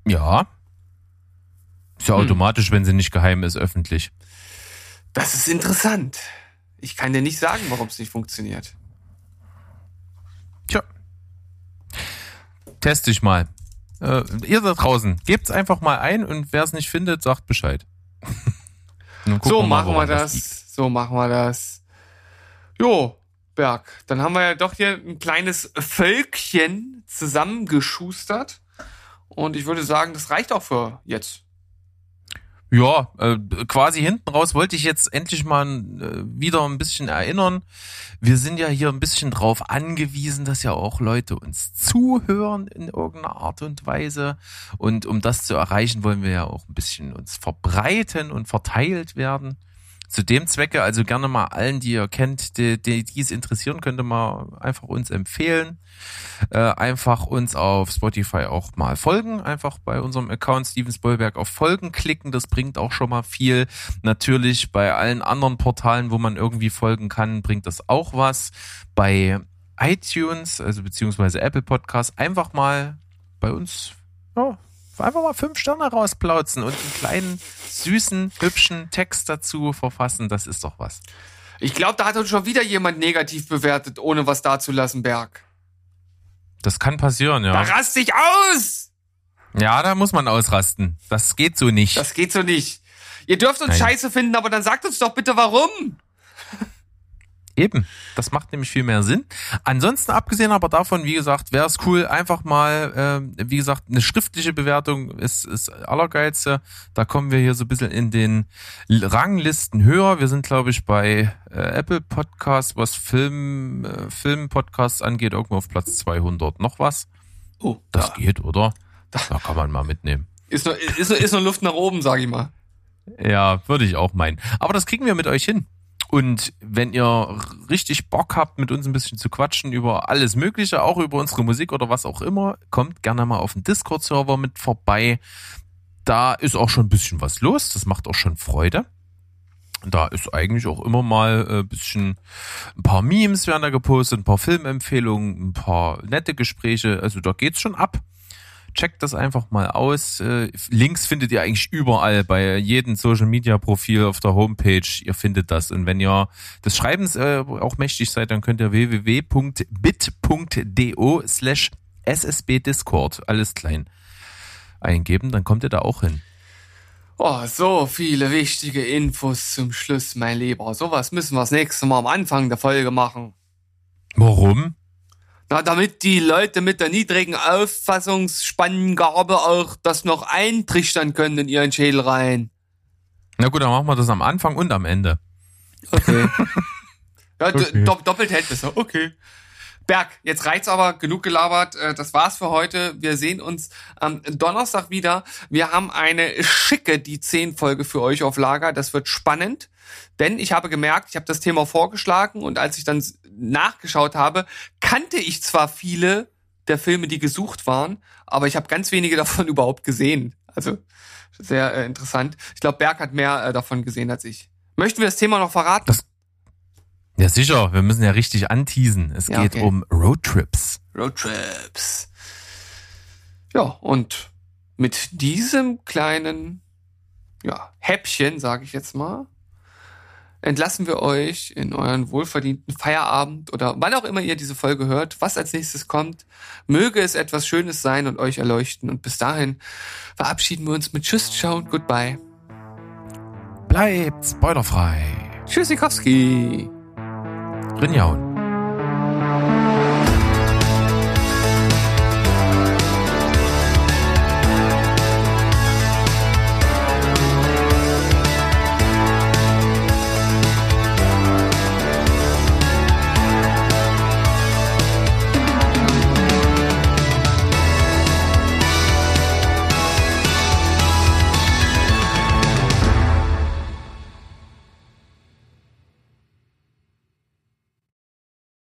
Ja. Ist ja hm. automatisch, wenn sie nicht geheim ist, öffentlich. Das ist interessant. Ich kann dir nicht sagen, warum es nicht funktioniert. Tja. Test dich mal. Äh, ihr da draußen, gebt's einfach mal ein und wer es nicht findet, sagt Bescheid. so machen wir das. das so machen wir das. Jo, Berg, dann haben wir ja doch hier ein kleines Völkchen zusammengeschustert. Und ich würde sagen, das reicht auch für jetzt. Ja, äh, quasi hinten raus wollte ich jetzt endlich mal äh, wieder ein bisschen erinnern. Wir sind ja hier ein bisschen drauf angewiesen, dass ja auch Leute uns zuhören in irgendeiner Art und Weise. Und um das zu erreichen, wollen wir ja auch ein bisschen uns verbreiten und verteilt werden zu dem Zwecke also gerne mal allen, die ihr kennt, die, die, die es interessieren, könnte mal einfach uns empfehlen. Äh, einfach uns auf Spotify auch mal folgen. Einfach bei unserem Account Steven Spoilberg auf Folgen klicken. Das bringt auch schon mal viel. Natürlich bei allen anderen Portalen, wo man irgendwie folgen kann, bringt das auch was. Bei iTunes, also beziehungsweise Apple Podcasts, einfach mal bei uns ja, einfach mal fünf Sterne rausplauzen und einen kleinen, süßen, hübschen Text dazu verfassen. Das ist doch was. Ich glaube, da hat uns schon wieder jemand negativ bewertet, ohne was dazulassen, Berg. Das kann passieren, ja. Da rast ich aus! Ja, da muss man ausrasten. Das geht so nicht. Das geht so nicht. Ihr dürft uns Nein. scheiße finden, aber dann sagt uns doch bitte warum. Eben, das macht nämlich viel mehr Sinn. Ansonsten, abgesehen aber davon, wie gesagt, wäre es cool, einfach mal, äh, wie gesagt, eine schriftliche Bewertung ist, ist allergeilste. Da kommen wir hier so ein bisschen in den Ranglisten höher. Wir sind, glaube ich, bei äh, Apple Podcasts, was Film, äh, Film-Podcasts angeht, irgendwo auf Platz 200 noch was. Oh, das da. geht, oder? Da. da kann man mal mitnehmen. Ist noch, ist, ist noch Luft nach oben, sag ich mal. Ja, würde ich auch meinen. Aber das kriegen wir mit euch hin. Und wenn ihr richtig Bock habt, mit uns ein bisschen zu quatschen über alles Mögliche, auch über unsere Musik oder was auch immer, kommt gerne mal auf den Discord-Server mit vorbei. Da ist auch schon ein bisschen was los. Das macht auch schon Freude. Da ist eigentlich auch immer mal ein äh, bisschen, ein paar Memes werden da gepostet, ein paar Filmempfehlungen, ein paar nette Gespräche. Also da geht's schon ab checkt das einfach mal aus. Äh, Links findet ihr eigentlich überall bei jedem Social Media Profil auf der Homepage. Ihr findet das. Und wenn ihr des Schreibens äh, auch mächtig seid, dann könnt ihr www.bit.do slash ssb Discord, alles klein, eingeben. Dann kommt ihr da auch hin. Oh, so viele wichtige Infos zum Schluss, mein Lieber. Sowas müssen wir das nächste Mal am Anfang der Folge machen. Warum? Na, damit die Leute mit der niedrigen Auffassungsspangengabe auch das noch eintrichtern können in ihren Schädel rein. Na gut, dann machen wir das am Anfang und am Ende. Okay. ja, okay. doppelt hält besser. Okay. Berg, jetzt reicht's aber, genug gelabert. Äh, das war's für heute. Wir sehen uns am Donnerstag wieder. Wir haben eine schicke die 10 Folge für euch auf Lager. Das wird spannend. Denn ich habe gemerkt, ich habe das Thema vorgeschlagen und als ich dann nachgeschaut habe, kannte ich zwar viele der Filme, die gesucht waren, aber ich habe ganz wenige davon überhaupt gesehen. Also sehr äh, interessant. Ich glaube, Berg hat mehr äh, davon gesehen als ich. Möchten wir das Thema noch verraten? Das Ja, sicher. Wir müssen ja richtig anteasen. Es Ja, geht okay. um Roadtrips. Roadtrips. Ja, und mit diesem kleinen ja, Häppchen, sage ich jetzt mal, entlassen wir euch in euren wohlverdienten Feierabend oder wann auch immer ihr diese Folge hört, was als nächstes kommt. Möge es etwas Schönes sein und euch erleuchten. Und bis dahin verabschieden wir uns mit Tschüss, Ciao und Goodbye. Bleibt spoilerfrei. Tschüssikowski. Rinjaun.